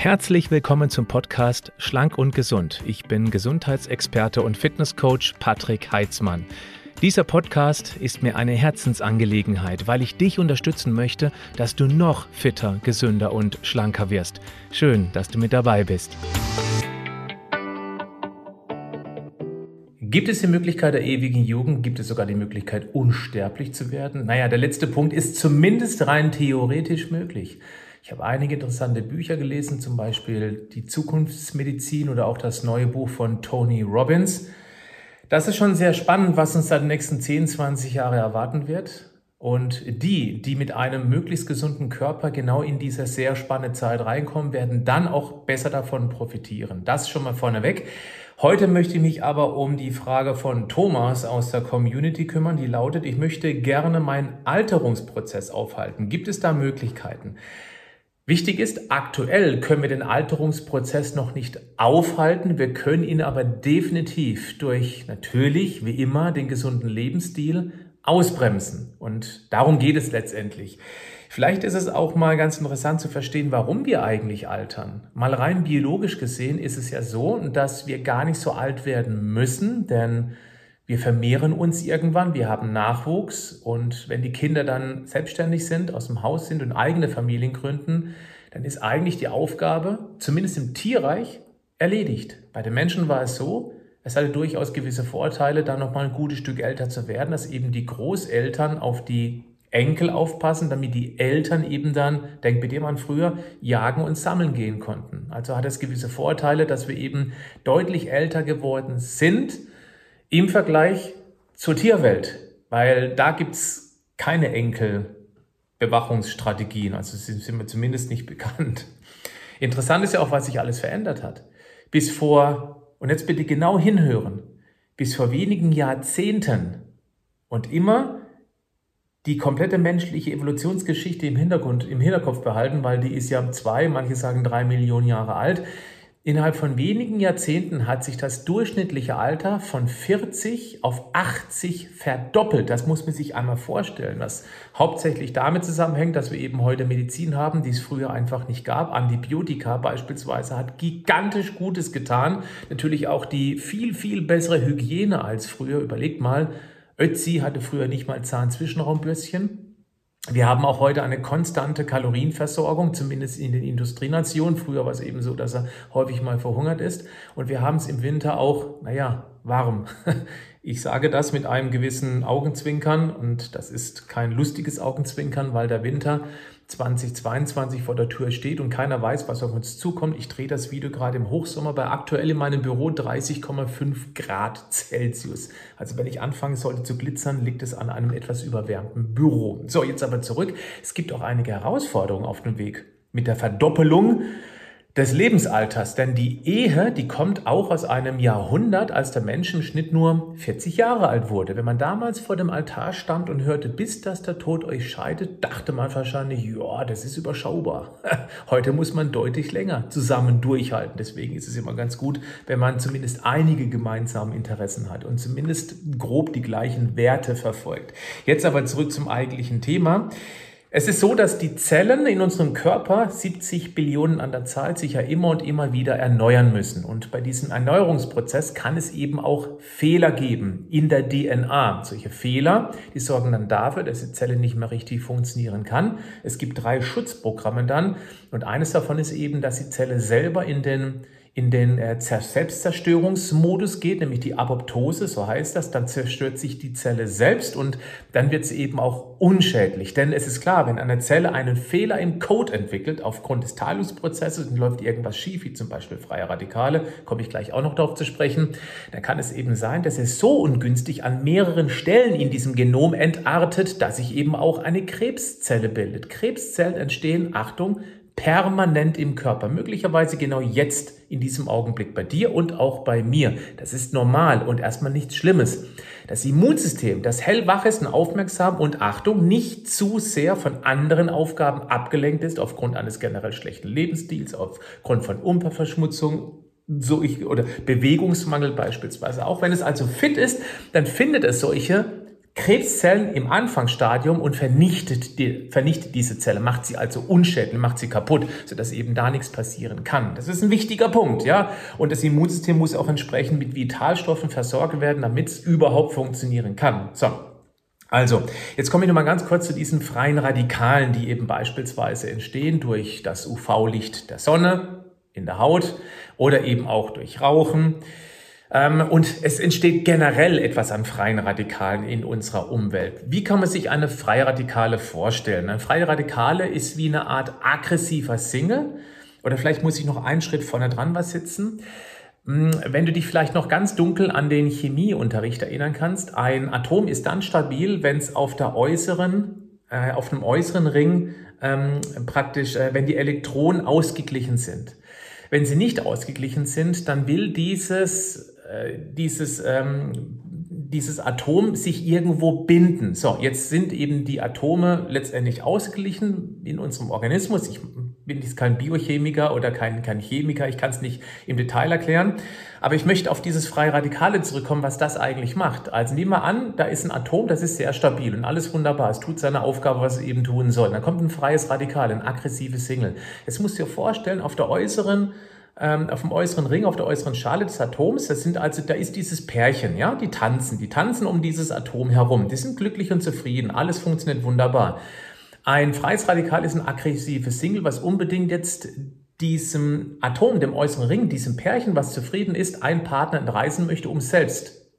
Herzlich willkommen zum Podcast Schlank und Gesund. Ich bin Gesundheitsexperte und Fitnesscoach Patrick Heitzmann. Dieser Podcast ist mir eine Herzensangelegenheit, weil ich dich unterstützen möchte, dass du noch fitter, gesünder und schlanker wirst. Schön, dass du mit dabei bist. Gibt es die Möglichkeit der ewigen Jugend? Gibt es sogar die Möglichkeit, unsterblich zu werden? Naja, der letzte Punkt ist zumindest rein theoretisch möglich. Ich habe einige interessante Bücher gelesen, zum Beispiel Die Zukunftsmedizin oder auch das neue Buch von Tony Robbins. Das ist schon sehr spannend, was uns da die nächsten 10, 20 Jahre erwarten wird. Und die, die mit einem möglichst gesunden Körper genau in diese sehr spannende Zeit reinkommen, werden dann auch besser davon profitieren. Das schon mal vorneweg. Heute möchte ich mich aber um die Frage von Thomas aus der Community kümmern, die lautet, ich möchte gerne meinen Alterungsprozess aufhalten. Gibt es da Möglichkeiten? Wichtig ist, aktuell können wir den Alterungsprozess noch nicht aufhalten. Wir können ihn aber definitiv durch natürlich, wie immer, den gesunden Lebensstil ausbremsen. Und darum geht es letztendlich. Vielleicht ist es auch mal ganz interessant zu verstehen, warum wir eigentlich altern. Mal rein biologisch gesehen ist es ja so, dass wir gar nicht so alt werden müssen, denn wir vermehren uns irgendwann, wir haben Nachwuchs und wenn die Kinder dann selbstständig sind, aus dem Haus sind und eigene Familien gründen, dann ist eigentlich die Aufgabe, zumindest im Tierreich, erledigt. Bei den Menschen war es so, es hatte durchaus gewisse Vorteile, da nochmal ein gutes Stück älter zu werden, dass eben die Großeltern auf die Enkel aufpassen, damit die Eltern eben dann, denkt bei dem an früher, jagen und sammeln gehen konnten. Also hat es gewisse Vorteile, dass wir eben deutlich älter geworden sind im Vergleich zur Tierwelt, weil da gibt's keine Enkelbewachungsstrategien, also sind mir zumindest nicht bekannt. Interessant ist ja auch, was sich alles verändert hat. Bis vor, und jetzt bitte genau hinhören, bis vor wenigen Jahrzehnten und immer die komplette menschliche Evolutionsgeschichte im Hintergrund, im Hinterkopf behalten, weil die ist ja zwei, manche sagen drei Millionen Jahre alt. Innerhalb von wenigen Jahrzehnten hat sich das durchschnittliche Alter von 40 auf 80 verdoppelt. Das muss man sich einmal vorstellen, was hauptsächlich damit zusammenhängt, dass wir eben heute Medizin haben, die es früher einfach nicht gab. Antibiotika beispielsweise hat gigantisch Gutes getan. Natürlich auch die viel, viel bessere Hygiene als früher. Überlegt mal, Ötzi hatte früher nicht mal Zahnzwischenraumbürstchen. Wir haben auch heute eine konstante Kalorienversorgung, zumindest in den Industrienationen. Früher war es eben so, dass er häufig mal verhungert ist. Und wir haben es im Winter auch, naja, warm. Ich sage das mit einem gewissen Augenzwinkern und das ist kein lustiges Augenzwinkern, weil der Winter 2022 vor der Tür steht und keiner weiß, was auf uns zukommt. Ich drehe das Video gerade im Hochsommer bei aktuell in meinem Büro 30,5 Grad Celsius. Also wenn ich anfangen sollte zu glitzern, liegt es an einem etwas überwärmten Büro. So, jetzt aber zurück. Es gibt auch einige Herausforderungen auf dem Weg. Mit der Verdoppelung des Lebensalters. Denn die Ehe, die kommt auch aus einem Jahrhundert, als der Mensch im Schnitt nur 40 Jahre alt wurde. Wenn man damals vor dem Altar stand und hörte, bis dass der Tod euch scheidet, dachte man wahrscheinlich, ja, das ist überschaubar. Heute muss man deutlich länger zusammen durchhalten. Deswegen ist es immer ganz gut, wenn man zumindest einige gemeinsame Interessen hat und zumindest grob die gleichen Werte verfolgt. Jetzt aber zurück zum eigentlichen Thema. Es ist so, dass die Zellen in unserem Körper 70 Billionen an der Zahl sich ja immer und immer wieder erneuern müssen. Und bei diesem Erneuerungsprozess kann es eben auch Fehler geben in der DNA. Solche Fehler, die sorgen dann dafür, dass die Zelle nicht mehr richtig funktionieren kann. Es gibt drei Schutzprogramme dann. Und eines davon ist eben, dass die Zelle selber in den in den äh, Selbstzerstörungsmodus geht, nämlich die Apoptose, so heißt das, dann zerstört sich die Zelle selbst und dann wird sie eben auch unschädlich. Denn es ist klar, wenn eine Zelle einen Fehler im Code entwickelt, aufgrund des Teilungsprozesses, und läuft irgendwas schief, wie zum Beispiel freie Radikale, komme ich gleich auch noch darauf zu sprechen, dann kann es eben sein, dass es so ungünstig an mehreren Stellen in diesem Genom entartet, dass sich eben auch eine Krebszelle bildet. Krebszellen entstehen, Achtung, permanent im Körper. Möglicherweise genau jetzt in diesem Augenblick bei dir und auch bei mir. Das ist normal und erstmal nichts Schlimmes. Das Immunsystem, das hellwach ist und aufmerksam und Achtung, nicht zu sehr von anderen Aufgaben abgelenkt ist aufgrund eines generell schlechten Lebensstils, aufgrund von Umverschmutzung, so ich, oder Bewegungsmangel beispielsweise. Auch wenn es also fit ist, dann findet es solche Krebszellen im Anfangsstadium und vernichtet, die, vernichtet diese Zelle, macht sie also unschädlich, macht sie kaputt, sodass eben da nichts passieren kann. Das ist ein wichtiger Punkt, ja. Und das Immunsystem muss auch entsprechend mit Vitalstoffen versorgt werden, damit es überhaupt funktionieren kann. So. Also, jetzt komme ich nochmal ganz kurz zu diesen freien Radikalen, die eben beispielsweise entstehen durch das UV-Licht der Sonne in der Haut oder eben auch durch Rauchen. Ähm, und es entsteht generell etwas an freien Radikalen in unserer Umwelt. Wie kann man sich eine freie Radikale vorstellen? Eine freie Radikale ist wie eine Art aggressiver Single. Oder vielleicht muss ich noch einen Schritt vorne dran was sitzen. Hm, wenn du dich vielleicht noch ganz dunkel an den Chemieunterricht erinnern kannst, ein Atom ist dann stabil, wenn es auf der äußeren, äh, auf einem äußeren Ring ähm, praktisch, äh, wenn die Elektronen ausgeglichen sind. Wenn sie nicht ausgeglichen sind, dann will dieses dieses, ähm, dieses Atom sich irgendwo binden. So, jetzt sind eben die Atome letztendlich ausgeglichen in unserem Organismus. Ich bin jetzt kein Biochemiker oder kein, kein Chemiker, ich kann es nicht im Detail erklären. Aber ich möchte auf dieses freie Radikale zurückkommen, was das eigentlich macht. Also nehmen wir an, da ist ein Atom, das ist sehr stabil und alles wunderbar. Es tut seine Aufgabe, was es eben tun soll. Dann kommt ein freies Radikal, ein aggressives Single. Jetzt musst du dir vorstellen, auf der äußeren ähm, auf dem äußeren Ring, auf der äußeren Schale des Atoms. Das sind also, da ist dieses Pärchen, ja, die tanzen, die tanzen um dieses Atom herum. Die sind glücklich und zufrieden. Alles funktioniert wunderbar. Ein freies Radikal ist ein aggressives Single, was unbedingt jetzt diesem Atom, dem äußeren Ring, diesem Pärchen, was zufrieden ist, einen Partner entreißen möchte, um selbst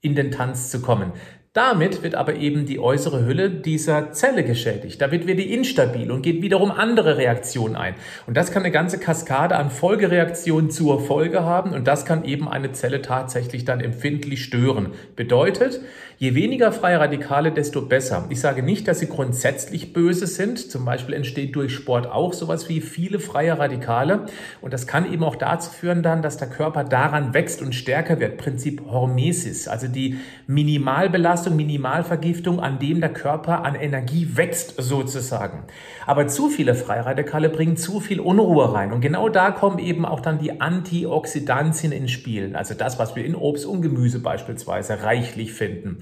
in den Tanz zu kommen. Damit wird aber eben die äußere Hülle dieser Zelle geschädigt. Da wird die instabil und geht wiederum andere Reaktionen ein. Und das kann eine ganze Kaskade an Folgereaktionen zur Folge haben und das kann eben eine Zelle tatsächlich dann empfindlich stören. Bedeutet, je weniger freie Radikale, desto besser. Ich sage nicht, dass sie grundsätzlich böse sind. Zum Beispiel entsteht durch Sport auch sowas wie viele freie Radikale. Und das kann eben auch dazu führen dann, dass der Körper daran wächst und stärker wird. Prinzip Hormesis, also die Minimalbelastung Minimalvergiftung, an dem der Körper an Energie wächst sozusagen. Aber zu viele Freiradikale bringen zu viel Unruhe rein. Und genau da kommen eben auch dann die Antioxidantien ins Spiel. Also das, was wir in Obst und Gemüse beispielsweise reichlich finden.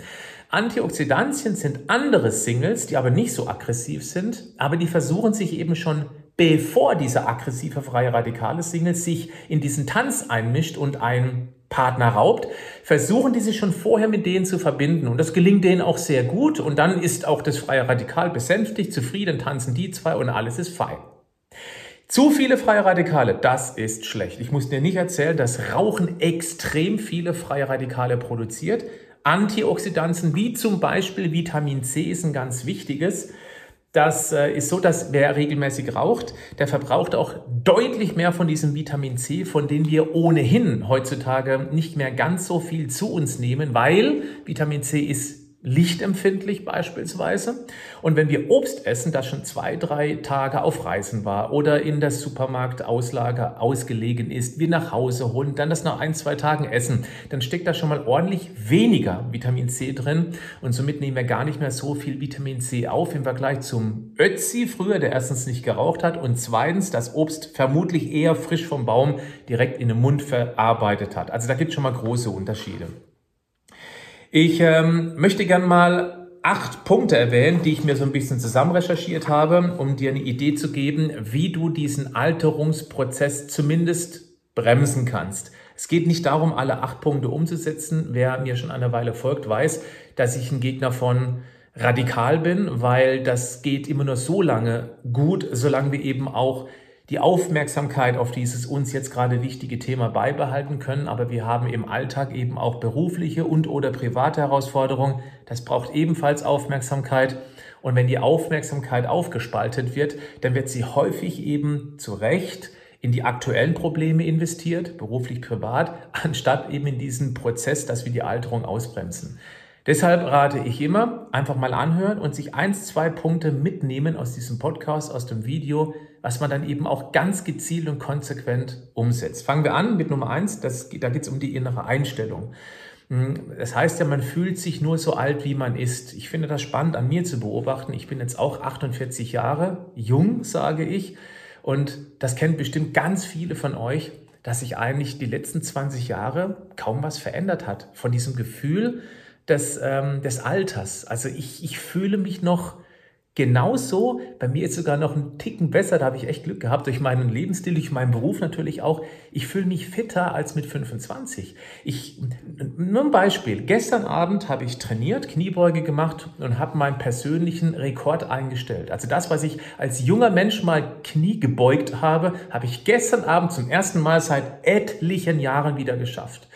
Antioxidantien sind andere Singles, die aber nicht so aggressiv sind, aber die versuchen sich eben schon bevor dieser aggressive freie radikale Single sich in diesen Tanz einmischt und ein Partner raubt, versuchen die sich schon vorher mit denen zu verbinden. Und das gelingt denen auch sehr gut. Und dann ist auch das freie Radikal besänftigt, zufrieden, tanzen die zwei und alles ist fein. Zu viele freie Radikale, das ist schlecht. Ich muss dir nicht erzählen, dass Rauchen extrem viele freie Radikale produziert. Antioxidantien wie zum Beispiel Vitamin C ist ein ganz wichtiges. Das äh, ist so, dass wer regelmäßig raucht, der verbraucht auch deutlich mehr von diesem Vitamin C, von dem wir ohnehin heutzutage nicht mehr ganz so viel zu uns nehmen, weil Vitamin C ist lichtempfindlich beispielsweise. Und wenn wir Obst essen, das schon zwei, drei Tage auf Reisen war oder in der Supermarktauslage ausgelegen ist, wir nach Hause holen, dann das nach ein, zwei Tagen essen, dann steckt da schon mal ordentlich weniger Vitamin C drin und somit nehmen wir gar nicht mehr so viel Vitamin C auf im Vergleich zum Ötzi früher, der erstens nicht geraucht hat und zweitens das Obst vermutlich eher frisch vom Baum direkt in den Mund verarbeitet hat. Also da gibt es schon mal große Unterschiede. Ich ähm, möchte gern mal acht Punkte erwähnen, die ich mir so ein bisschen zusammen recherchiert habe, um dir eine Idee zu geben, wie du diesen Alterungsprozess zumindest bremsen kannst. Es geht nicht darum, alle acht Punkte umzusetzen. Wer mir schon eine Weile folgt, weiß, dass ich ein Gegner von radikal bin, weil das geht immer nur so lange gut, solange wir eben auch die Aufmerksamkeit auf dieses uns jetzt gerade wichtige Thema beibehalten können. Aber wir haben im Alltag eben auch berufliche und oder private Herausforderungen. Das braucht ebenfalls Aufmerksamkeit. Und wenn die Aufmerksamkeit aufgespaltet wird, dann wird sie häufig eben zu Recht in die aktuellen Probleme investiert, beruflich, privat, anstatt eben in diesen Prozess, dass wir die Alterung ausbremsen. Deshalb rate ich immer, einfach mal anhören und sich eins, zwei Punkte mitnehmen aus diesem Podcast, aus dem Video, was man dann eben auch ganz gezielt und konsequent umsetzt. Fangen wir an mit Nummer eins, das, da geht es um die innere Einstellung. Hm, das heißt ja, man fühlt sich nur so alt, wie man ist. Ich finde das spannend an mir zu beobachten. Ich bin jetzt auch 48 Jahre, jung, sage ich. Und das kennt bestimmt ganz viele von euch, dass sich eigentlich die letzten 20 Jahre kaum was verändert hat. Von diesem Gefühl, des, ähm, des Alters. Also ich, ich fühle mich noch Genauso, bei mir ist sogar noch ein Ticken besser, da habe ich echt Glück gehabt, durch meinen Lebensstil, durch meinen Beruf natürlich auch. Ich fühle mich fitter als mit 25. Ich, nur ein Beispiel. Gestern Abend habe ich trainiert, Kniebeuge gemacht und habe meinen persönlichen Rekord eingestellt. Also das, was ich als junger Mensch mal Knie gebeugt habe, habe ich gestern Abend zum ersten Mal seit etlichen Jahren wieder geschafft.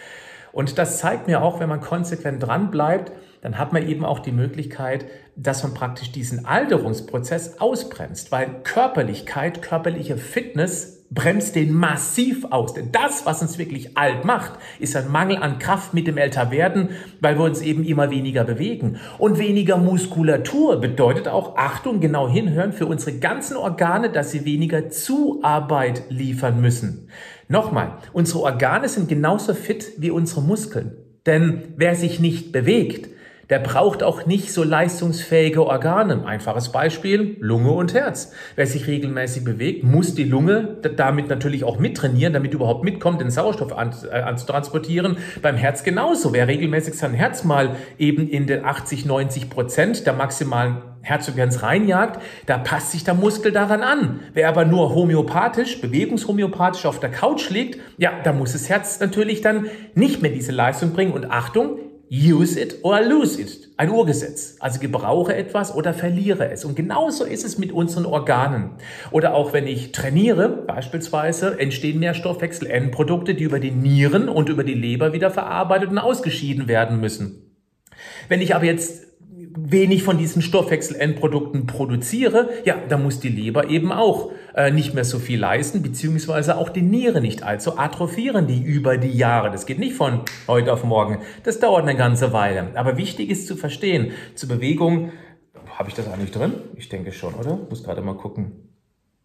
Und das zeigt mir auch, wenn man konsequent dran bleibt, dann hat man eben auch die Möglichkeit, dass man praktisch diesen Alterungsprozess ausbremst, weil Körperlichkeit, körperliche Fitness bremst den massiv aus. Denn das, was uns wirklich alt macht, ist ein Mangel an Kraft mit dem Älterwerden, weil wir uns eben immer weniger bewegen. Und weniger Muskulatur bedeutet auch, Achtung, genau hinhören, für unsere ganzen Organe, dass sie weniger Zuarbeit liefern müssen. Nochmal, unsere Organe sind genauso fit wie unsere Muskeln. Denn wer sich nicht bewegt, der braucht auch nicht so leistungsfähige Organe. Einfaches Beispiel, Lunge und Herz. Wer sich regelmäßig bewegt, muss die Lunge damit natürlich auch mittrainieren, damit überhaupt mitkommt, den Sauerstoff äh, anzutransportieren. Beim Herz genauso. Wer regelmäßig sein Herz mal eben in den 80, 90 Prozent der maximalen Herzfrequenz reinjagt, da passt sich der Muskel daran an. Wer aber nur homöopathisch, bewegungshomöopathisch auf der Couch liegt, ja, da muss das Herz natürlich dann nicht mehr diese Leistung bringen. Und Achtung, Use it or lose it. Ein Urgesetz. Also gebrauche etwas oder verliere es. Und genauso ist es mit unseren Organen. Oder auch wenn ich trainiere, beispielsweise, entstehen mehr Stoffwechsel-Endprodukte, die über die Nieren und über die Leber wieder verarbeitet und ausgeschieden werden müssen. Wenn ich aber jetzt wenig von diesen Stoffwechselendprodukten produziere, ja, dann muss die Leber eben auch äh, nicht mehr so viel leisten, beziehungsweise auch die Niere nicht. Also atrophieren die über die Jahre. Das geht nicht von heute auf morgen. Das dauert eine ganze Weile. Aber wichtig ist zu verstehen, zur Bewegung, habe ich das eigentlich drin? Ich denke schon, oder? Muss gerade mal gucken.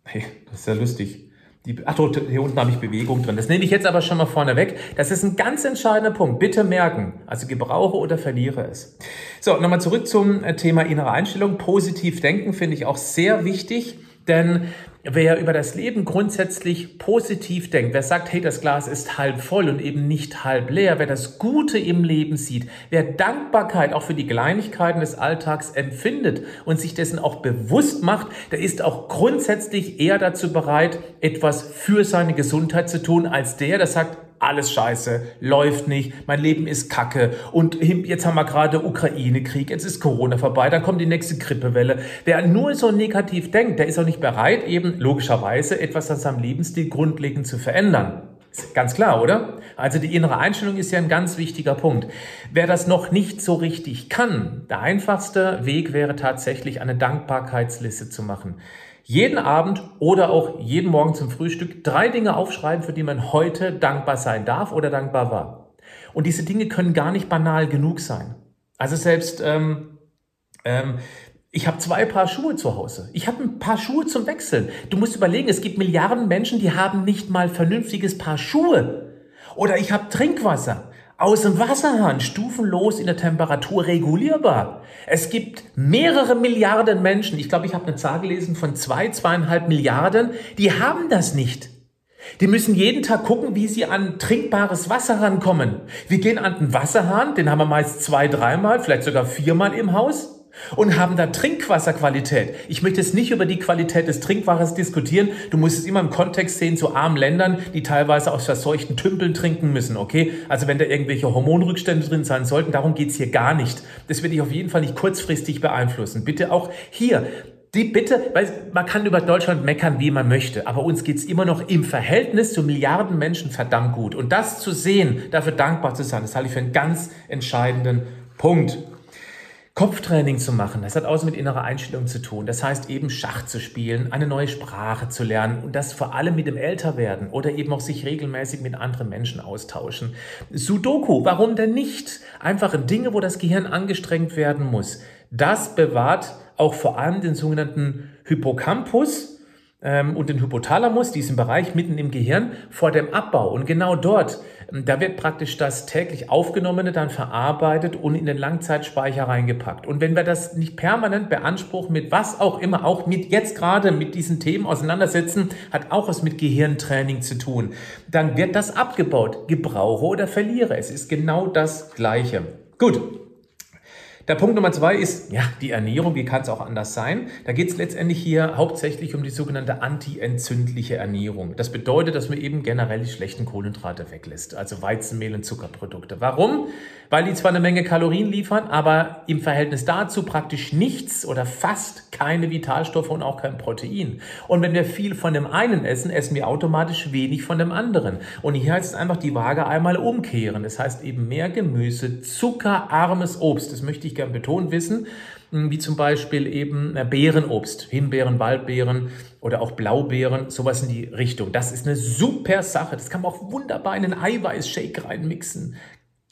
Hey, das ist ja lustig. Die, ach, hier unten habe ich Bewegung drin. Das nehme ich jetzt aber schon mal vorne weg. Das ist ein ganz entscheidender Punkt. Bitte merken. Also gebrauche oder verliere es. So, nochmal zurück zum äh, Thema innere Einstellung. Positiv denken finde ich auch sehr wichtig. Denn wer über das Leben grundsätzlich positiv denkt, wer sagt, hey, das Glas ist halb voll und eben nicht halb leer, wer das Gute im Leben sieht, wer Dankbarkeit auch für die Kleinigkeiten des Alltags empfindet und sich dessen auch bewusst macht, der ist auch grundsätzlich eher dazu bereit, etwas für seine Gesundheit zu tun, als der, der sagt, alles scheiße, läuft nicht, mein Leben ist kacke und jetzt haben wir gerade Ukraine-Krieg, jetzt ist Corona vorbei, dann kommt die nächste Grippewelle. Wer nur so negativ denkt, der ist auch nicht bereit, eben logischerweise etwas an seinem Lebensstil grundlegend zu verändern. Ganz klar, oder? Also die innere Einstellung ist ja ein ganz wichtiger Punkt. Wer das noch nicht so richtig kann, der einfachste Weg wäre tatsächlich eine Dankbarkeitsliste zu machen jeden Abend oder auch jeden Morgen zum Frühstück drei Dinge aufschreiben, für die man heute dankbar sein darf oder dankbar war. Und diese Dinge können gar nicht banal genug sein. Also selbst ähm, ähm, ich habe zwei Paar Schuhe zu Hause. Ich habe ein paar Schuhe zum Wechseln. Du musst überlegen, es gibt Milliarden Menschen, die haben nicht mal vernünftiges Paar Schuhe. Oder ich habe Trinkwasser aus dem Wasserhahn stufenlos in der Temperatur regulierbar. Es gibt mehrere Milliarden Menschen, ich glaube, ich habe eine Zahl gelesen von zwei, zweieinhalb Milliarden, die haben das nicht. Die müssen jeden Tag gucken, wie sie an trinkbares Wasser rankommen. Wir gehen an den Wasserhahn, den haben wir meist zwei, dreimal, vielleicht sogar viermal im Haus und haben da Trinkwasserqualität. Ich möchte jetzt nicht über die Qualität des Trinkwassers diskutieren. Du musst es immer im Kontext sehen zu armen Ländern, die teilweise aus verseuchten Tümpeln trinken müssen, okay? Also wenn da irgendwelche Hormonrückstände drin sein sollten, darum geht's hier gar nicht. Das werde ich auf jeden Fall nicht kurzfristig beeinflussen. Bitte auch hier, die Bitte, weil man kann über Deutschland meckern, wie man möchte, aber uns geht's immer noch im Verhältnis zu Milliarden Menschen verdammt gut. Und das zu sehen, dafür dankbar zu sein, das halte ich für einen ganz entscheidenden Punkt. Kopftraining zu machen, das hat auch mit innerer Einstellung zu tun. Das heißt eben Schach zu spielen, eine neue Sprache zu lernen und das vor allem mit dem Älterwerden oder eben auch sich regelmäßig mit anderen Menschen austauschen. Sudoku, warum denn nicht? Einfache Dinge, wo das Gehirn angestrengt werden muss. Das bewahrt auch vor allem den sogenannten Hippocampus, ähm, und den Hypothalamus, diesen Bereich mitten im Gehirn, vor dem Abbau. Und genau dort, da wird praktisch das täglich Aufgenommene dann verarbeitet und in den Langzeitspeicher reingepackt. Und wenn wir das nicht permanent beanspruchen, mit was auch immer, auch mit jetzt gerade mit diesen Themen auseinandersetzen, hat auch was mit Gehirntraining zu tun, dann wird das abgebaut. Gebrauche oder verliere. Es ist genau das Gleiche. Gut. Der Punkt Nummer zwei ist, ja, die Ernährung, wie kann es auch anders sein? Da geht es letztendlich hier hauptsächlich um die sogenannte antientzündliche Ernährung. Das bedeutet, dass man eben generell die schlechten Kohlenhydrate weglässt, also Weizenmehl und Zuckerprodukte. Warum? Weil die zwar eine Menge Kalorien liefern, aber im Verhältnis dazu praktisch nichts oder fast keine Vitalstoffe und auch kein Protein. Und wenn wir viel von dem einen essen, essen wir automatisch wenig von dem anderen. Und hier heißt es einfach die Waage einmal umkehren. Das heißt eben mehr Gemüse, zuckerarmes Obst. Das möchte ich gern betont wissen wie zum Beispiel eben äh, Beerenobst, Himbeeren, Waldbeeren oder auch Blaubeeren, sowas in die Richtung. Das ist eine super Sache. Das kann man auch wunderbar in einen Eiweißshake reinmixen.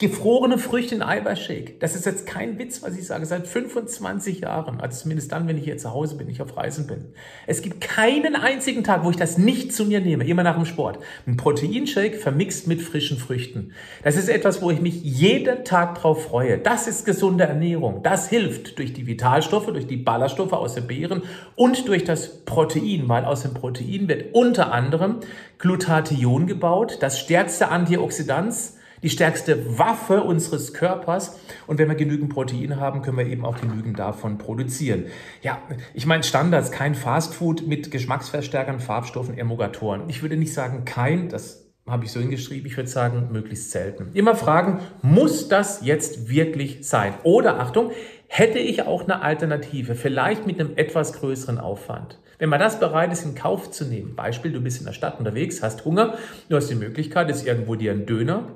Gefrorene Früchte in Eiweißshake. Das ist jetzt kein Witz, was ich sage. Seit 25 Jahren, also zumindest dann, wenn ich hier zu Hause bin, ich auf Reisen bin. Es gibt keinen einzigen Tag, wo ich das nicht zu mir nehme, immer nach dem Sport. Ein Proteinshake vermixt mit frischen Früchten. Das ist etwas, wo ich mich jeden Tag drauf freue. Das ist gesunde Ernährung. Das hilft durch die Vitalstoffe, durch die Ballaststoffe aus den Beeren und durch das Protein, weil aus dem Protein wird unter anderem Glutathion gebaut, das stärkste Antioxidant die stärkste Waffe unseres Körpers. Und wenn wir genügend Protein haben, können wir eben auch genügend davon produzieren. Ja, ich meine Standards, kein Fastfood mit Geschmacksverstärkern, Farbstoffen, Emulgatoren. Ich würde nicht sagen kein, das habe ich so hingeschrieben, ich würde sagen möglichst selten. Immer fragen, muss das jetzt wirklich sein? Oder Achtung, hätte ich auch eine Alternative, vielleicht mit einem etwas größeren Aufwand? Wenn man das bereit ist, in Kauf zu nehmen, Beispiel, du bist in der Stadt unterwegs, hast Hunger, du hast die Möglichkeit, jetzt irgendwo dir einen Döner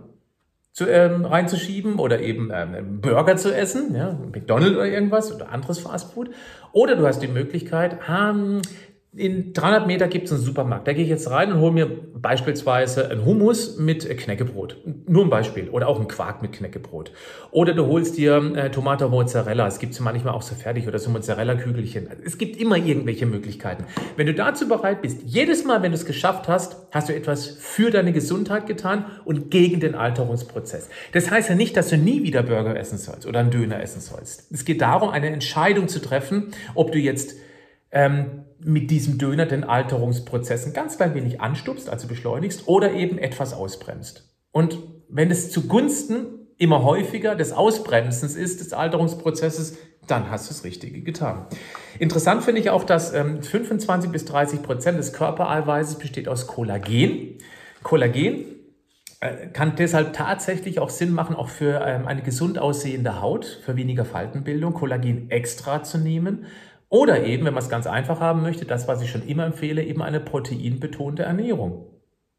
zu, ähm, reinzuschieben oder eben ähm, Burger zu essen, ja, McDonald's oder irgendwas oder anderes Fastfood. Oder du hast die Möglichkeit, ähm, in 300 Meter gibt es einen Supermarkt. Da gehe ich jetzt rein und hole mir beispielsweise einen Hummus mit Knäckebrot. Nur ein Beispiel. Oder auch einen Quark mit Knäckebrot. Oder du holst dir äh, Tomate Mozzarella. Es gibt sie manchmal auch so fertig oder so Mozzarella-Kügelchen. Es gibt immer irgendwelche Möglichkeiten. Wenn du dazu bereit bist, jedes Mal, wenn du es geschafft hast, hast du etwas für deine Gesundheit getan und gegen den Alterungsprozess. Das heißt ja nicht, dass du nie wieder Burger essen sollst oder einen Döner essen sollst. Es geht darum, eine Entscheidung zu treffen, ob du jetzt ähm, mit diesem Döner den Alterungsprozess ein ganz klein wenig anstupst, also beschleunigst, oder eben etwas ausbremst. Und wenn es zugunsten immer häufiger des Ausbremsens ist, des Alterungsprozesses, dann hast du das Richtige getan. Interessant finde ich auch, dass ähm, 25 bis 30 Prozent des Körpereiweißes besteht aus Kollagen. Kollagen äh, kann deshalb tatsächlich auch Sinn machen, auch für ähm, eine gesund aussehende Haut, für weniger Faltenbildung, Kollagen extra zu nehmen. Oder eben, wenn man es ganz einfach haben möchte, das, was ich schon immer empfehle, eben eine proteinbetonte Ernährung.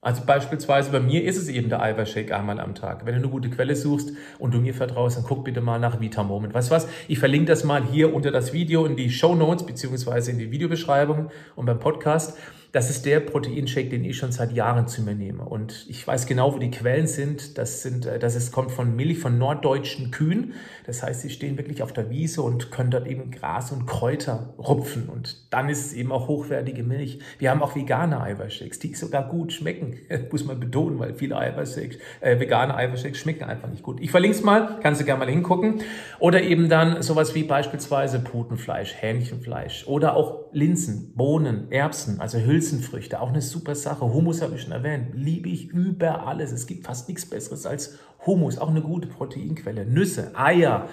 Also beispielsweise bei mir ist es eben der Eiweißshake einmal am Tag. Wenn du eine gute Quelle suchst und du mir vertraust, dann guck bitte mal nach Vita Moment. Weißt du was? Ich verlinke das mal hier unter das Video in die Show Notes beziehungsweise in die Videobeschreibung und beim Podcast. Das ist der Proteinshake, den ich schon seit Jahren zu mir nehme. Und ich weiß genau, wo die Quellen sind. Das, sind, äh, das ist, kommt von Milch von norddeutschen Kühen. Das heißt, sie stehen wirklich auf der Wiese und können dort eben Gras und Kräuter rupfen. Und dann ist es eben auch hochwertige Milch. Wir haben auch vegane Eiweißshakes, die sogar gut schmecken. Muss man betonen, weil viele Eiweißshakes, äh, vegane Eiweißshakes schmecken einfach nicht gut. Ich verlinke es mal, kannst du gerne mal hingucken. Oder eben dann sowas wie beispielsweise Putenfleisch, Hähnchenfleisch oder auch Linsen, Bohnen, Erbsen, also Hülsen Hülsenfrüchte, auch eine super Sache. Hummus habe ich schon erwähnt, liebe ich über alles. Es gibt fast nichts Besseres als Hummus, auch eine gute Proteinquelle. Nüsse, Eier,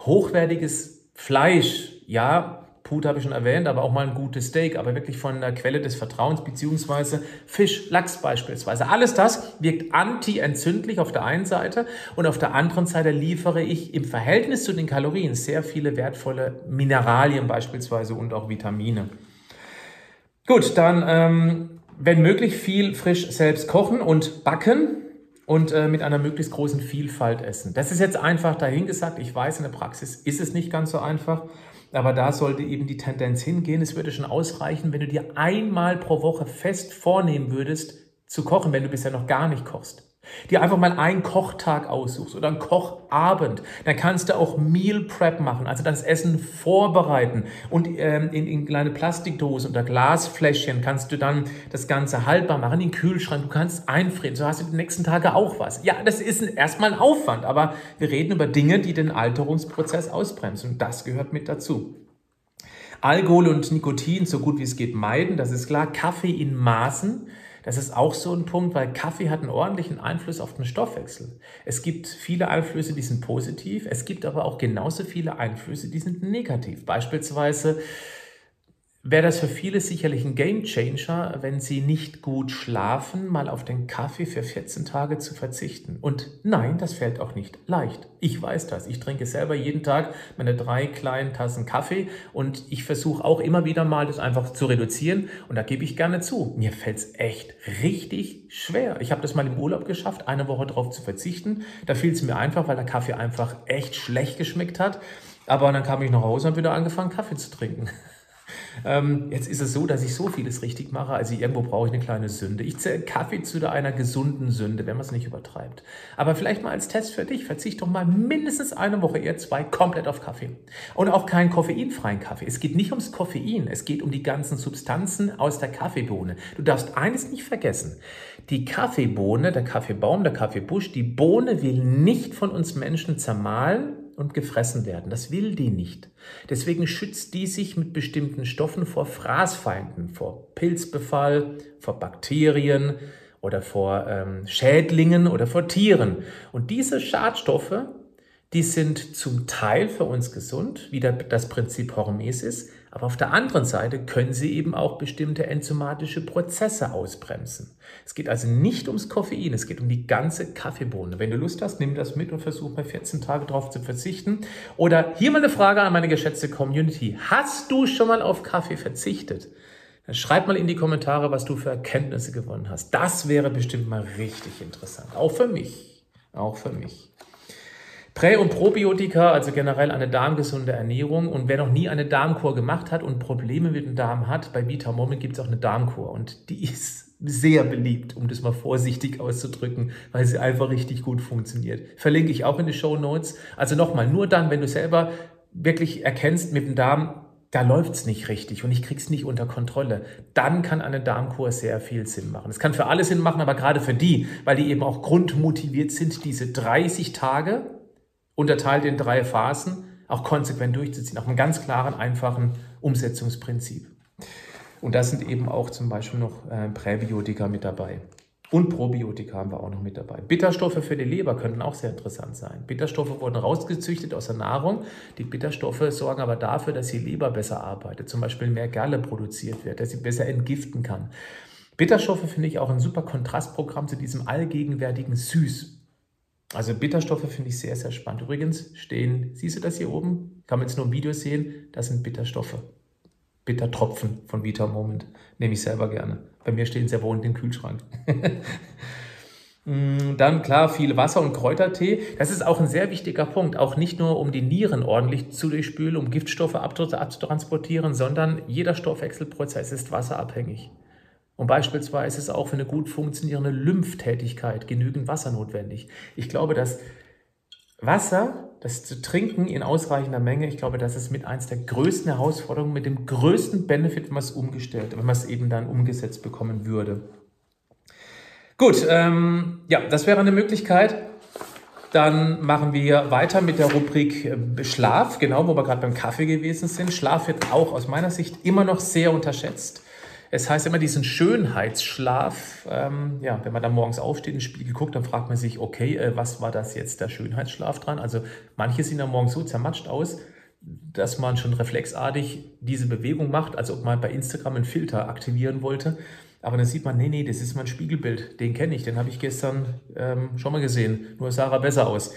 hochwertiges Fleisch, ja, Put habe ich schon erwähnt, aber auch mal ein gutes Steak, aber wirklich von der Quelle des Vertrauens, beziehungsweise Fisch, Lachs beispielsweise. Alles das wirkt anti-entzündlich auf der einen Seite und auf der anderen Seite liefere ich im Verhältnis zu den Kalorien sehr viele wertvolle Mineralien beispielsweise und auch Vitamine. Gut, dann, ähm, wenn möglich, viel frisch selbst kochen und backen und äh, mit einer möglichst großen Vielfalt essen. Das ist jetzt einfach dahingesagt. Ich weiß, in der Praxis ist es nicht ganz so einfach. Aber da sollte eben die Tendenz hingehen. Es würde schon ausreichen, wenn du dir einmal pro Woche fest vornehmen würdest, zu kochen, wenn du bisher noch gar nicht kochst dir einfach mal einen Kochtag aussuchst oder einen Kochabend, dann kannst du auch Meal Prep machen, also das Essen vorbereiten und ähm, in, in kleine Plastikdosen oder Glasfläschchen kannst du dann das Ganze haltbar machen, in den Kühlschrank, du kannst einfrieren, so hast du die nächsten Tage auch was. Ja, das ist erstmal ein Aufwand, aber wir reden über Dinge, die den Alterungsprozess ausbremsen und das gehört mit dazu. Alkohol und Nikotin so gut wie es geht meiden, das ist klar. Kaffee in Maßen Das ist auch so ein Punkt, weil Kaffee hat einen ordentlichen Einfluss auf den Stoffwechsel. Es gibt viele Einflüsse, die sind positiv. Es gibt aber auch genauso viele Einflüsse, die sind negativ. Beispielsweise wäre das für viele sicherlich ein Game Changer, wenn sie nicht gut schlafen, mal auf den Kaffee für 14 Tage zu verzichten. Und nein, das fällt auch nicht leicht. Ich weiß das. Ich trinke selber jeden Tag meine drei kleinen Tassen Kaffee und ich versuche auch immer wieder mal das einfach zu reduzieren. Und da gebe ich gerne zu. Mir fällt es echt richtig schwer. Ich habe das mal im Urlaub geschafft, eine Woche darauf zu verzichten. Da fiel es mir einfach, weil der Kaffee einfach echt schlecht geschmeckt hat. Aber dann kam ich nach Hause und wieder angefangen, Kaffee zu trinken. Ähm, jetzt ist es so, dass ich so vieles richtig mache. Also irgendwo brauche ich eine kleine Sünde. Ich zähle Kaffee zu einer gesunden Sünde, wenn man es nicht übertreibt. Aber vielleicht mal als Test für dich, verzicht doch mal mindestens eine Woche, eher zwei, komplett auf Kaffee. Und auch keinen koffeinfreien Kaffee. Es geht nicht ums Koffein, es geht um die ganzen Substanzen aus der Kaffeebohne. Du darfst eines nicht vergessen. Die Kaffeebohne, der Kaffeebaum, der Kaffeebusch, die Bohne will nicht von uns Menschen zermahlen und gefressen werden. Das will die nicht. Deswegen schützt die sich mit bestimmten Stoffen vor Fraßfeinden, vor Pilzbefall, vor Bakterien oder vor ähm, Schädlingen oder vor Tieren. Und diese Schadstoffe, die sind zum Teil für uns gesund, wie das Prinzip Hormesis, aber auf der anderen Seite können sie eben auch bestimmte enzymatische Prozesse ausbremsen. Es geht also nicht ums Koffein, es geht um die ganze Kaffeebohne. Wenn du Lust hast, nimm das mit und versuch mal 14 Tage darauf zu verzichten. Oder hier mal eine Frage an meine geschätzte Community. Hast du schon mal auf Kaffee verzichtet? Dann schreib mal in die Kommentare, was du für Erkenntnisse gewonnen hast. Das wäre bestimmt mal richtig interessant. Auch für mich. Auch für mich. Prä- und Probiotika, also generell eine darmgesunde Ernährung. Und wer noch nie eine Darmkur gemacht hat und Probleme mit dem Darm hat, bei Vita Moment gibt es auch eine Darmkur. Und die ist sehr beliebt, um das mal vorsichtig auszudrücken, weil sie einfach richtig gut funktioniert. Verlinke ich auch in die Show Notes. Also nochmal, nur dann, wenn du selber wirklich erkennst mit dem Darm, da läuft es nicht richtig und ich krieg's nicht unter Kontrolle, dann kann eine Darmkur sehr viel Sinn machen. Es kann für alle Sinn machen, aber gerade für die, weil die eben auch grundmotiviert sind, diese 30 Tage unterteilt in drei Phasen, auch konsequent durchzuziehen, auch einen ganz klaren, einfachen Umsetzungsprinzip. Und da sind eben auch zum Beispiel noch äh, Präbiotika mit dabei. Und Probiotika haben wir auch noch mit dabei. Bitterstoffe für die Leber könnten auch sehr interessant sein. Bitterstoffe wurden rausgezüchtet aus der Nahrung. Die Bitterstoffe sorgen aber dafür, dass die Leber besser arbeitet, zum Beispiel mehr Galle produziert wird, dass sie besser entgiften kann. Bitterstoffe finde ich auch ein super Kontrastprogramm zu diesem allgegenwärtigen Süß. Also Bitterstoffe finde ich sehr, sehr spannend. Übrigens stehen, siehst du das hier oben? Kann man jetzt nur im Video sehen, das sind Bitterstoffe. Bittertropfen von Vita Moment. Nehme ich selber gerne. Bei mir stehen ja wohl in den Kühlschrank. Mm, dann klar viel Wasser und Kräutertee. Das ist auch ein sehr wichtiger Punkt. Auch nicht nur um die Nieren ordentlich zu durchspülen, um Giftstoffe abzutransportieren, sondern jeder Stoffwechselprozess ist wasserabhängig. Und beispielsweise ist auch für eine gut funktionierende Lympftätigkeit genügend Wasser notwendig. Ich glaube, dass Wasser, das zu trinken in ausreichender Menge, ich glaube, das ist mit eins der größten Herausforderungen, mit dem größten Benefit, wenn man es umgestellt, wenn man es eben dann umgesetzt bekommen würde. Gut, ähm, ja, das wäre eine Möglichkeit. Dann machen wir weiter mit der Rubrik äh, Schlaf, genau, wo wir gerade beim Kaffee gewesen sind. Schlaf wird auch aus meiner Sicht immer noch sehr unterschätzt. Es heißt immer diesen Schönheitsschlaf. Ähm, ja, wenn man dann morgens aufsteht, in den Spiegel guckt, dann fragt man sich, okay, äh, was war das jetzt der Schönheitsschlaf dran? Also manche sehen dann morgens so zermatscht aus, dass man schon reflexartig diese Bewegung macht, als ob man bei Instagram einen Filter aktivieren wollte. Aber dann sieht man, nee, nee, das ist mein Spiegelbild. Den kenne ich, den habe ich gestern ähm, schon mal gesehen. Nur sah er besser aus.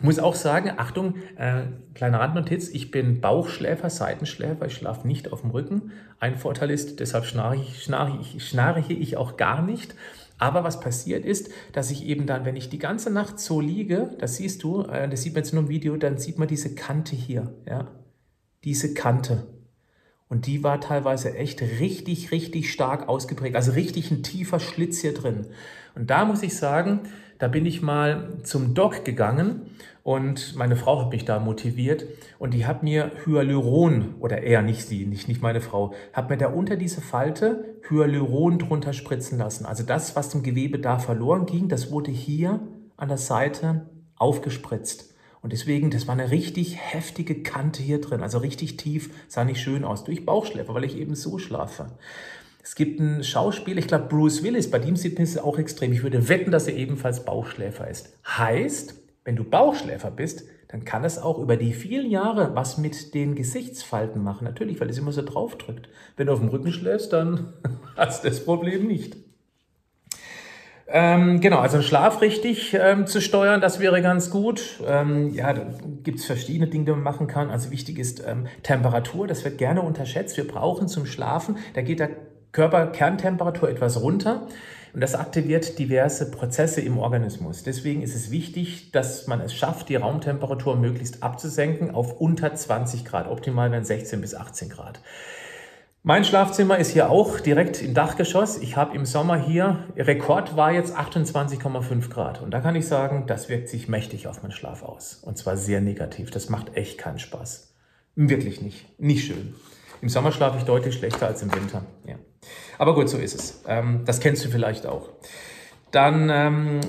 Ich muss auch sagen, Achtung, äh, kleine Randnotiz, ich bin Bauchschläfer, Seitenschläfer, ich schlafe nicht auf dem Rücken. Ein Vorteil ist, deshalb schnarche ich, schnarche ich, schnarche ich auch gar nicht. Aber was passiert ist, dass ich eben dann, wenn ich die ganze Nacht so liege, das siehst du, äh, das sieht man jetzt nur im Video, dann sieht man diese Kante hier, ja, diese Kante. Und die war teilweise echt richtig, richtig stark ausgeprägt. Also richtig ein tiefer Schlitz hier drin. Und da muss ich sagen, da bin ich mal zum Doc gegangen und meine Frau hat mich da motiviert und die hat mir Hyaluron, oder eher nicht sie, nicht, nicht meine Frau, hat mir da unter diese Falte Hyaluron drunter spritzen lassen. Also das, was dem Gewebe da verloren ging, das wurde hier an der Seite aufgespritzt. Und deswegen, das war eine richtig heftige Kante hier drin, also richtig tief, sah nicht schön aus, durch Bauchschläfer, weil ich eben so schlafe. Es gibt einen Schauspieler, ich glaube Bruce Willis, bei dem sieht man es auch extrem. Ich würde wetten, dass er ebenfalls Bauchschläfer ist. Heißt, wenn du Bauchschläfer bist, dann kann es auch über die vielen Jahre was mit den Gesichtsfalten machen. Natürlich, weil es immer so drauf drückt. Wenn du auf dem Rücken schläfst, dann hast du das Problem nicht. Ähm, genau, also Schlaf richtig ähm, zu steuern, das wäre ganz gut. Ähm, ja, da gibt es verschiedene Dinge, die man machen kann. Also wichtig ist ähm, Temperatur, das wird gerne unterschätzt. Wir brauchen zum Schlafen, da geht der Körperkerntemperatur etwas runter und das aktiviert diverse Prozesse im Organismus. Deswegen ist es wichtig, dass man es schafft, die Raumtemperatur möglichst abzusenken auf unter 20 Grad. Optimal wären 16 bis 18 Grad. Mein Schlafzimmer ist hier auch direkt im Dachgeschoss. Ich habe im Sommer hier, Rekord war jetzt 28,5 Grad. Und da kann ich sagen, das wirkt sich mächtig auf meinen Schlaf aus. Und zwar sehr negativ. Das macht echt keinen Spaß. Wirklich nicht. Nicht schön. Im Sommer schlafe ich deutlich schlechter als im Winter. Ja. Aber gut, so ist es. Ähm, das kennst du vielleicht auch. Dann ähm,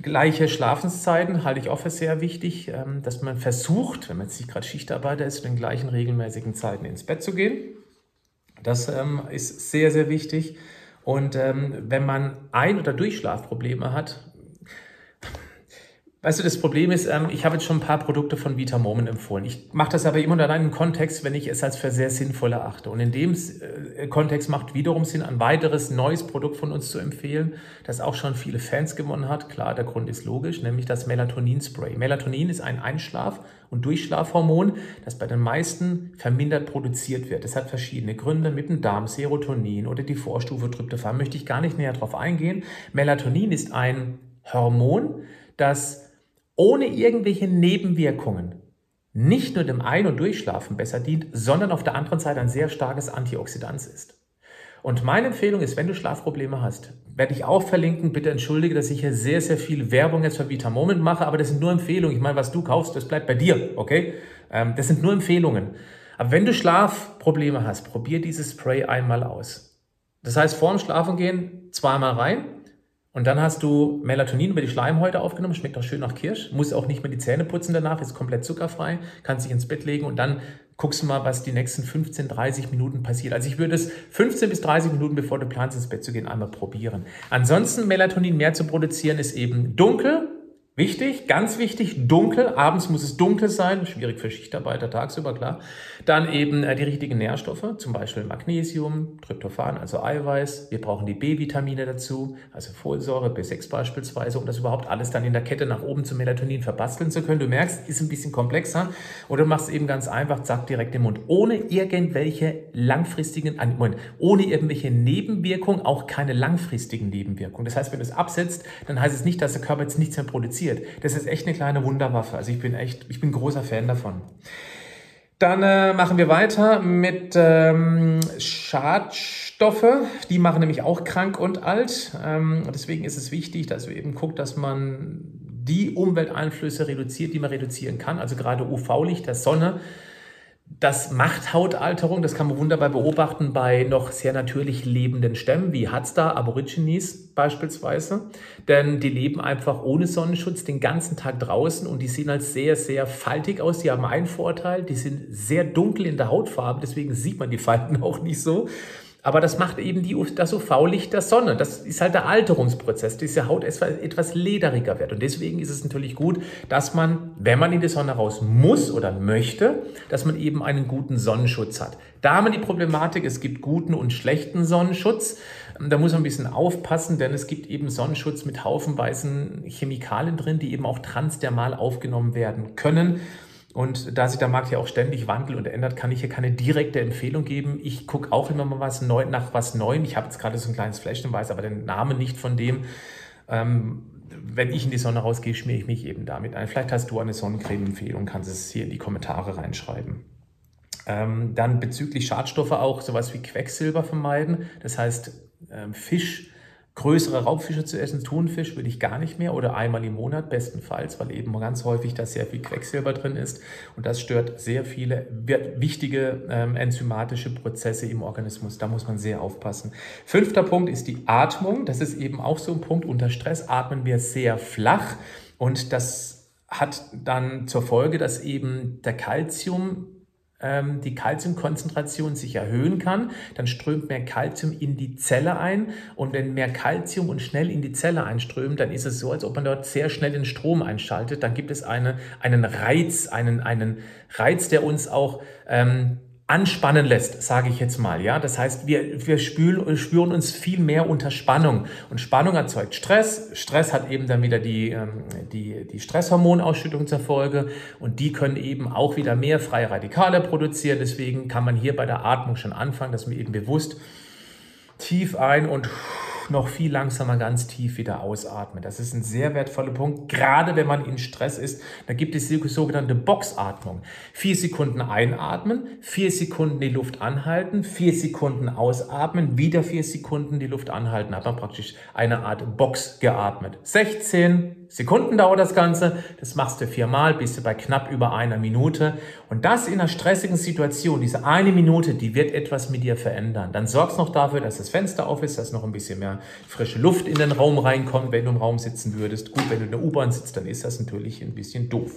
gleiche Schlafenszeiten halte ich auch für sehr wichtig, ähm, dass man versucht, wenn man jetzt nicht gerade Schichtarbeiter ist, zu den gleichen regelmäßigen Zeiten ins Bett zu gehen. Das ähm, ist sehr, sehr wichtig. Und ähm, wenn man Ein- oder Durchschlafprobleme hat, Weißt du, das Problem ist, ähm, ich habe jetzt schon ein paar Produkte von Vita Moment empfohlen. Ich mache das aber immer in einem Kontext, wenn ich es als für sehr sinnvoll erachte. Und in dem äh, Kontext macht wiederum Sinn, ein weiteres neues Produkt von uns zu empfehlen, das auch schon viele Fans gewonnen hat. Klar, der Grund ist logisch, nämlich das Melatonin-Spray. Melatonin ist ein Einschlaf- und Durchschlafhormon, das bei den meisten vermindert produziert wird. Das hat verschiedene Gründe mit dem Darm, Serotonin oder die Vorstufe Tryptophan. Möchte ich gar nicht näher darauf eingehen. Melatonin ist ein Hormon, das ohne irgendwelche Nebenwirkungen nicht nur dem Ein- und Durchschlafen besser dient, sondern auf der anderen Seite ein sehr starkes Antioxidant ist. Und meine Empfehlung ist, wenn du Schlafprobleme hast, werde ich auch verlinken. Bitte entschuldige, dass ich hier sehr, sehr viel Werbung jetzt für Vita Moment mache, aber das sind nur Empfehlungen. Ich meine, was du kaufst, das bleibt bei dir, okay? Ähm, das sind nur Empfehlungen. Aber wenn du Schlafprobleme hast, probier dieses Spray einmal aus. Das heißt, vorm Schlafen gehen zweimal rein, und dann hast du Melatonin über die Schleimhäute aufgenommen, schmeckt auch schön nach Kirsch, muss auch nicht mehr die Zähne putzen danach, ist komplett zuckerfrei, kannst dich ins Bett legen und dann guckst du mal, was die nächsten 15, 30 Minuten passiert. Also ich würde es 15 bis 30 Minuten, bevor du planst, ins Bett zu gehen, einmal probieren. Ansonsten Melatonin mehr zu produzieren ist eben dunkel, Wichtig, ganz wichtig, dunkel. Abends muss es dunkel sein. Schwierig für Schichtarbeiter tagsüber, klar. Dann eben äh, die richtigen Nährstoffe, zum Beispiel Magnesium, Tryptophan, also Eiweiß. Wir brauchen die B-Vitamine dazu, also Folsäure, B6 beispielsweise, um das überhaupt alles dann in der Kette nach oben zum Melatonin verbasteln zu können. Du merkst, ist ein bisschen komplexer. Oder du machst es eben ganz einfach, zack, direkt im Mund. Ohne irgendwelche langfristigen, ohne irgendwelche Nebenwirkungen, auch keine langfristigen Nebenwirkungen. Das heißt, wenn du es absetzt, dann heißt es nicht, dass der Körper jetzt nichts mehr produziert passiert. Das ist echt eine kleine Wunderwaffe. Also ich bin echt, ich bin großer Fan davon. Dann äh, machen wir weiter mit ähm, Schadstoffe. Die machen nämlich auch krank und alt. Ähm, deswegen ist es wichtig, dass wir eben guckt, dass man die Umwelteinflüsse reduziert, die man reduzieren kann. Also gerade UV-Licht der Sonne das macht Hautalterung, das kann man wunderbar beobachten bei noch sehr natürlich lebenden Stämmen wie Hadsta, Aborigines beispielsweise. Denn die leben einfach ohne Sonnenschutz den ganzen Tag draußen und die sehen als sehr, sehr faltig aus. Die haben einen Vorteil, die sind sehr dunkel in der Hautfarbe, deswegen sieht man die Falten auch nicht so. Aber das macht eben die, das UV-Licht der Sonne. Das ist halt der Alterungsprozess, dass diese Haut etwas lederiger wird. Und deswegen ist es natürlich gut, dass man, wenn man in die Sonne raus muss oder möchte, dass man eben einen guten Sonnenschutz hat. Da haben wir die Problematik, es gibt guten und schlechten Sonnenschutz. Da muss man ein bisschen aufpassen, denn es gibt eben Sonnenschutz mit haufenweisen Chemikalien drin, die eben auch transdermal aufgenommen werden können. Und da sich der Markt ja auch ständig wandelt und ändert, kann ich hier keine direkte Empfehlung geben. Ich gucke auch immer mal was neu, nach was Neuem. Ich habe jetzt gerade so ein kleines Fläschchen, weiß aber den Namen nicht von dem. Ähm, wenn ich in die Sonne rausgehe, schmiere ich mich eben damit ein. Vielleicht hast du eine Sonnencreme-Empfehlung, kannst es hier in die Kommentare reinschreiben. Ähm, dann bezüglich Schadstoffe auch sowas wie Quecksilber vermeiden. Das heißt, ähm, Fisch größere Raubfische zu essen, Thunfisch würde ich gar nicht mehr oder einmal im Monat bestenfalls, weil eben ganz häufig da sehr viel Quecksilber drin ist und das stört sehr viele wichtige ähm, enzymatische Prozesse im Organismus. Da muss man sehr aufpassen. Fünfter Punkt ist die Atmung. Das ist eben auch so ein Punkt. Unter Stress atmen wir sehr flach und das hat dann zur Folge, dass eben der Kalzium ähm, die Kalziumkonzentration sich erhöhen kann, dann strömt mehr Kalzium in die Zelle ein und wenn mehr Kalzium und schnell in die Zelle einströmt, dann ist es so, als ob man dort sehr schnell den Strom einschaltet. Dann gibt es eine, einen Reiz, einen, einen Reiz, der uns auch ähm, anspannen lässt, sage ich jetzt mal. Ja, das heißt, wir, wir spüren, spüren uns viel mehr unter Spannung und Spannung erzeugt Stress. Stress hat eben dann wieder die, ähm, die, die Stresshormonausschüttung zur Folge und die können eben auch wieder mehr freie Radikale produzieren. Deswegen kann man hier bei der Atmung schon anfangen, dass man eben bewusst tief ein und noch viel langsamer ganz tief wieder ausatmen. Das ist ein sehr wertvoller Punkt, gerade wenn man in Stress ist. Da gibt es die sogenannte Boxatmung. Vier Sekunden einatmen, vier Sekunden die Luft anhalten, vier Sekunden ausatmen, wieder vier Sekunden die Luft anhalten. Hat man praktisch eine Art Box geatmet. 16, Sekunden dauert das Ganze. Das machst du viermal, bist du bei knapp über einer Minute. Und das in einer stressigen Situation, diese eine Minute, die wird etwas mit dir verändern. Dann sorgst noch dafür, dass das Fenster auf ist, dass noch ein bisschen mehr frische Luft in den Raum reinkommt, wenn du im Raum sitzen würdest. Gut, wenn du in der U-Bahn sitzt, dann ist das natürlich ein bisschen doof.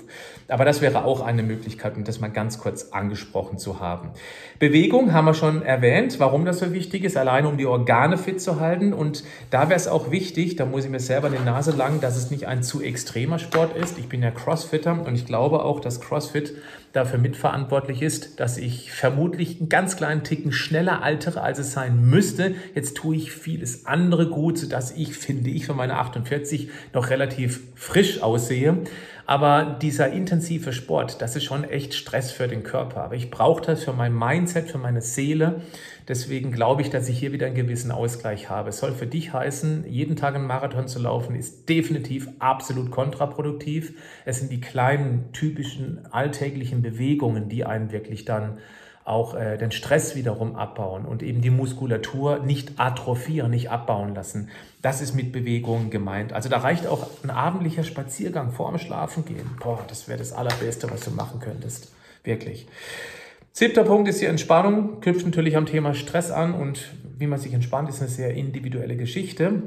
Aber das wäre auch eine Möglichkeit, um das mal ganz kurz angesprochen zu haben. Bewegung haben wir schon erwähnt, warum das so wichtig ist, alleine um die Organe fit zu halten. Und da wäre es auch wichtig, da muss ich mir selber in die Nase langen, dass es nicht ein zu extremer Sport ist. Ich bin ja Crossfitter und ich glaube auch, dass Crossfit dafür mitverantwortlich ist, dass ich vermutlich einen ganz kleinen Ticken schneller altere, als es sein müsste. Jetzt tue ich vieles andere gut, sodass ich, finde ich, für meine 48 noch relativ frisch aussehe. Aber dieser intensive Sport, das ist schon echt Stress für den Körper. Aber ich brauche das für mein Mindset, für meine Seele. Deswegen glaube ich, dass ich hier wieder einen gewissen Ausgleich habe. Es soll für dich heißen, jeden Tag einen Marathon zu laufen, ist definitiv absolut kontraproduktiv. Es sind die kleinen, typischen, alltäglichen Bewegungen, die einen wirklich dann auch äh, den Stress wiederum abbauen und eben die Muskulatur nicht atrophieren, nicht abbauen lassen. Das ist mit Bewegungen gemeint. Also da reicht auch ein abendlicher Spaziergang vor dem Schlafengehen. Boah, das wäre das Allerbeste, was du machen könntest. Wirklich. Siebter Punkt ist die Entspannung. Knüpft natürlich am Thema Stress an und wie man sich entspannt, ist eine sehr individuelle Geschichte.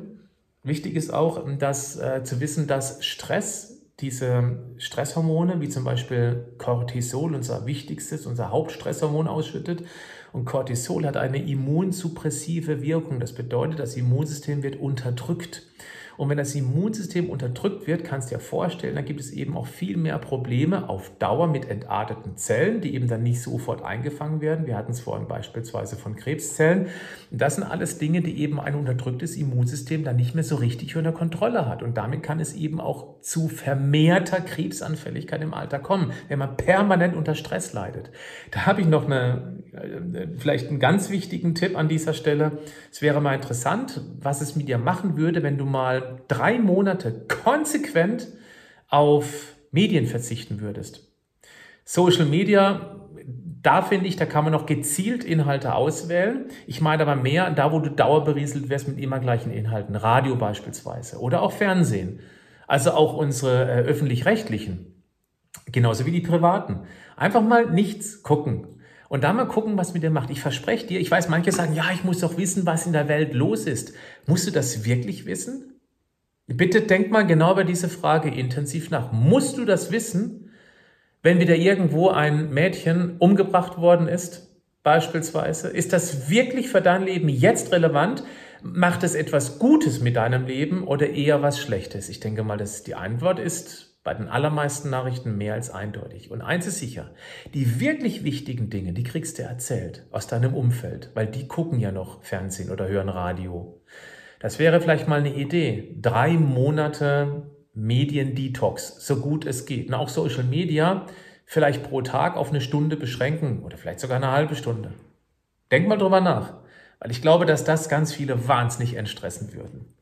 Wichtig ist auch, dass äh, zu wissen, dass Stress, diese Stresshormone, wie zum Beispiel Cortisol, unser wichtigstes, unser Hauptstresshormon ausschüttet. Und Cortisol hat eine immunsuppressive Wirkung. Das bedeutet, das Immunsystem wird unterdrückt. Und wenn das Immunsystem unterdrückt wird, kannst du dir vorstellen, dann gibt es eben auch viel mehr Probleme auf Dauer mit entarteten Zellen, die eben dann nicht sofort eingefangen werden. Wir hatten es vorhin beispielsweise von Krebszellen. Das sind alles Dinge, die eben ein unterdrücktes Immunsystem dann nicht mehr so richtig unter Kontrolle hat. Und damit kann es eben auch zu vermehrter Krebsanfälligkeit im Alter kommen, wenn man permanent unter Stress leidet. Da habe ich noch eine, äh, vielleicht einen ganz wichtigen Tipp an dieser Stelle. Es wäre mal interessant, was es mit dir machen würde, wenn du mal drei Monate konsequent auf Medien verzichten würdest. Social Media, da finde ich, da kann man noch gezielt Inhalte auswählen. Ich meine aber mehr da, wo du dauerberieselt wirst mit immer gleichen Inhalten. Radio beispielsweise oder auch Fernsehen. Also auch unsere äh, öffentlich-rechtlichen. Genauso wie die privaten. Einfach mal nichts gucken. Und da mal gucken, was mit dir macht. Ich verspreche dir, ich weiß, manche sagen, ja, ich muss doch wissen, was in der Welt los ist. Musst du das wirklich wissen? Bitte denk mal genau über diese Frage intensiv nach. Musst du das wissen, wenn wieder irgendwo ein Mädchen umgebracht worden ist, beispielsweise? Ist das wirklich für dein Leben jetzt relevant? Macht es etwas Gutes mit deinem Leben oder eher was Schlechtes? Ich denke mal, dass die Antwort ist bei den allermeisten Nachrichten mehr als eindeutig. Und eins ist sicher, die wirklich wichtigen Dinge, die kriegst du erzählt aus deinem Umfeld, weil die gucken ja noch Fernsehen oder hören Radio. Das wäre vielleicht mal eine Idee. Drei Monate Mediendetox, so gut es geht. Und auch Social Media vielleicht pro Tag auf eine Stunde beschränken oder vielleicht sogar eine halbe Stunde. Denk mal drüber nach, weil ich glaube, dass das ganz viele wahnsinnig entstressen würden.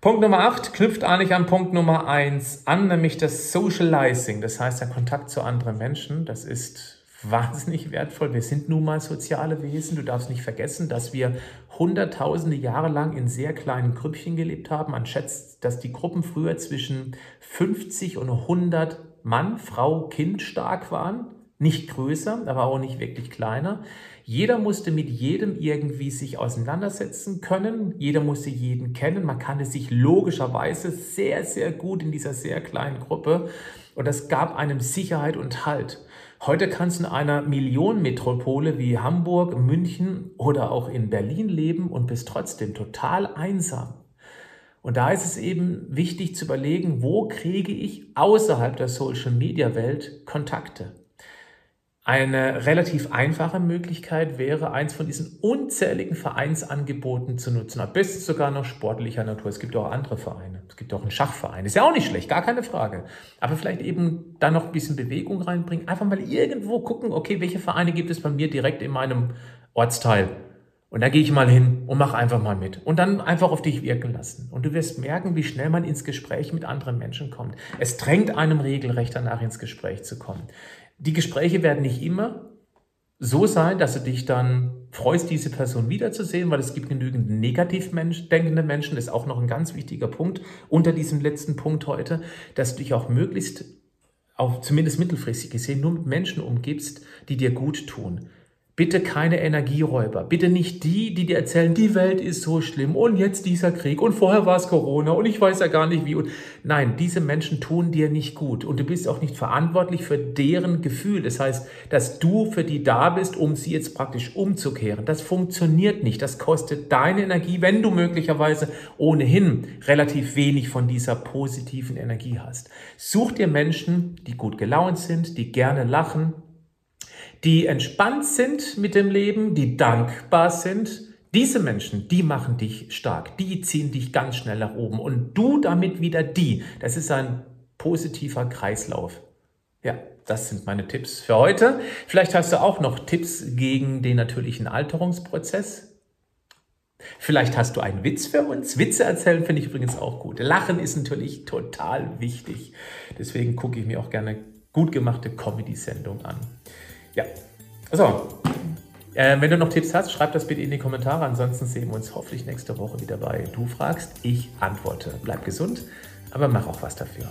Punkt Nummer 8 knüpft eigentlich an Punkt Nummer 1 an, nämlich das Socializing, das heißt der Kontakt zu anderen Menschen. Das ist wahnsinnig wertvoll. Wir sind nun mal soziale Wesen. Du darfst nicht vergessen, dass wir hunderttausende Jahre lang in sehr kleinen Grüppchen gelebt haben. Man schätzt, dass die Gruppen früher zwischen 50 und 100 Mann, Frau, Kind stark waren. Nicht größer, aber auch nicht wirklich kleiner. Jeder musste mit jedem irgendwie sich auseinandersetzen können. Jeder musste jeden kennen. Man kannte sich logischerweise sehr, sehr gut in dieser sehr kleinen Gruppe. Und das gab einem Sicherheit und Halt. Heute kannst du in einer Millionenmetropole wie Hamburg, München oder auch in Berlin leben und bist trotzdem total einsam. Und da ist es eben wichtig zu überlegen, wo kriege ich außerhalb der Social-Media-Welt Kontakte. Eine relativ einfache Möglichkeit wäre, eins von diesen unzähligen Vereinsangeboten zu nutzen. Am besten sogar noch sportlicher Natur. Es gibt auch andere Vereine. Es gibt auch einen Schachverein. Ist ja auch nicht schlecht, gar keine Frage. Aber vielleicht eben da noch ein bisschen Bewegung reinbringen. Einfach mal irgendwo gucken, okay, welche Vereine gibt es bei mir direkt in meinem Ortsteil? Und da gehe ich mal hin und mache einfach mal mit. Und dann einfach auf dich wirken lassen. Und du wirst merken, wie schnell man ins Gespräch mit anderen Menschen kommt. Es drängt einem regelrecht danach ins Gespräch zu kommen. Die Gespräche werden nicht immer so sein, dass du dich dann freust, diese Person wiederzusehen, weil es gibt genügend negativ denkende Menschen. Das ist auch noch ein ganz wichtiger Punkt unter diesem letzten Punkt heute, dass du dich auch möglichst, auch zumindest mittelfristig gesehen, nur mit Menschen umgibst, die dir gut tun. Bitte keine Energieräuber. Bitte nicht die, die dir erzählen, die Welt ist so schlimm und jetzt dieser Krieg und vorher war es Corona und ich weiß ja gar nicht wie. Und nein, diese Menschen tun dir nicht gut und du bist auch nicht verantwortlich für deren Gefühl. Das heißt, dass du für die da bist, um sie jetzt praktisch umzukehren. Das funktioniert nicht. Das kostet deine Energie, wenn du möglicherweise ohnehin relativ wenig von dieser positiven Energie hast. Such dir Menschen, die gut gelaunt sind, die gerne lachen, die entspannt sind mit dem Leben, die dankbar sind, diese Menschen, die machen dich stark, die ziehen dich ganz schnell nach oben und du damit wieder die. Das ist ein positiver Kreislauf. Ja, das sind meine Tipps für heute. Vielleicht hast du auch noch Tipps gegen den natürlichen Alterungsprozess. Vielleicht hast du einen Witz für uns. Witze erzählen finde ich übrigens auch gut. Lachen ist natürlich total wichtig. Deswegen gucke ich mir auch gerne gut gemachte Comedy-Sendungen an. Ja, so. Äh, wenn du noch Tipps hast, schreib das bitte in die Kommentare. Ansonsten sehen wir uns hoffentlich nächste Woche wieder bei Du fragst, ich antworte. Bleib gesund, aber mach auch was dafür.